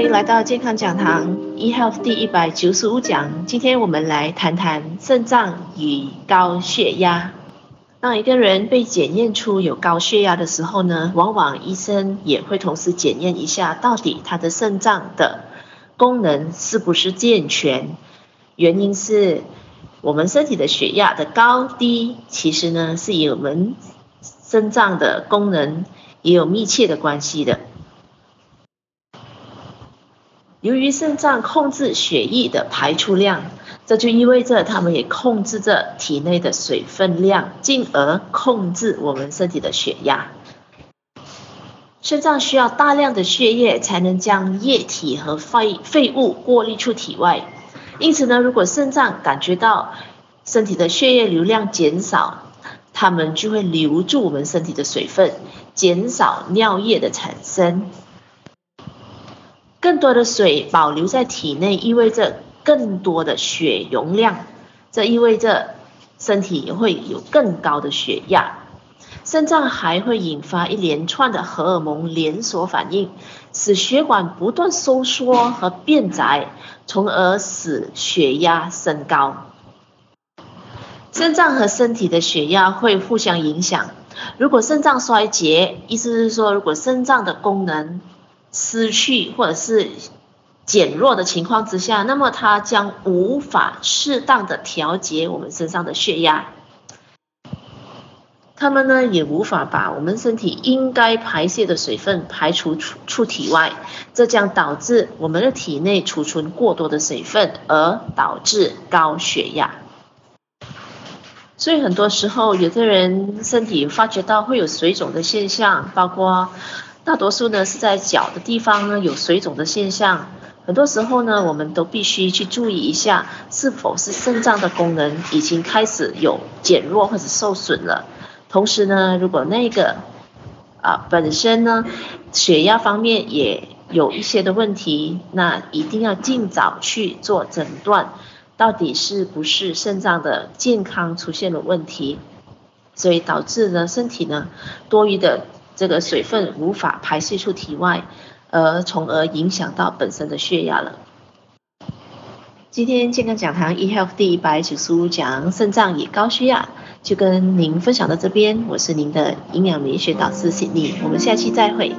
欢迎来到健康讲堂 eHealth 第一百九十五讲。今天我们来谈谈肾脏与高血压。当一个人被检验出有高血压的时候呢，往往医生也会同时检验一下，到底他的肾脏的功能是不是健全。原因是我们身体的血压的高低，其实呢是与我们肾脏的功能也有密切的关系的。由于肾脏控制血液的排出量，这就意味着它们也控制着体内的水分量，进而控制我们身体的血压。肾脏需要大量的血液才能将液体和废废物过滤出体外，因此呢，如果肾脏感觉到身体的血液流量减少，它们就会留住我们身体的水分，减少尿液的产生。更多的水保留在体内，意味着更多的血容量，这意味着身体会有更高的血压。肾脏还会引发一连串的荷尔蒙连锁反应，使血管不断收缩和变窄，从而使血压升高。肾脏和身体的血压会互相影响。如果肾脏衰竭，意思是说，如果肾脏的功能失去或者是减弱的情况之下，那么它将无法适当的调节我们身上的血压，它们呢也无法把我们身体应该排泄的水分排除出出体外，这将导致我们的体内储存过多的水分，而导致高血压。所以很多时候，有的人身体发觉到会有水肿的现象，包括。大多数呢是在脚的地方呢有水肿的现象，很多时候呢我们都必须去注意一下，是否是肾脏的功能已经开始有减弱或者受损了。同时呢，如果那个啊本身呢血压方面也有一些的问题，那一定要尽早去做诊断，到底是不是肾脏的健康出现了问题，所以导致呢身体呢多余的。这个水分无法排泄出体外，而从而影响到本身的血压了。今天健康讲堂 eHealth 第一百九十五讲肾脏与高血压，就跟您分享到这边。我是您的营养美学导师 Cindy，我们下期再会。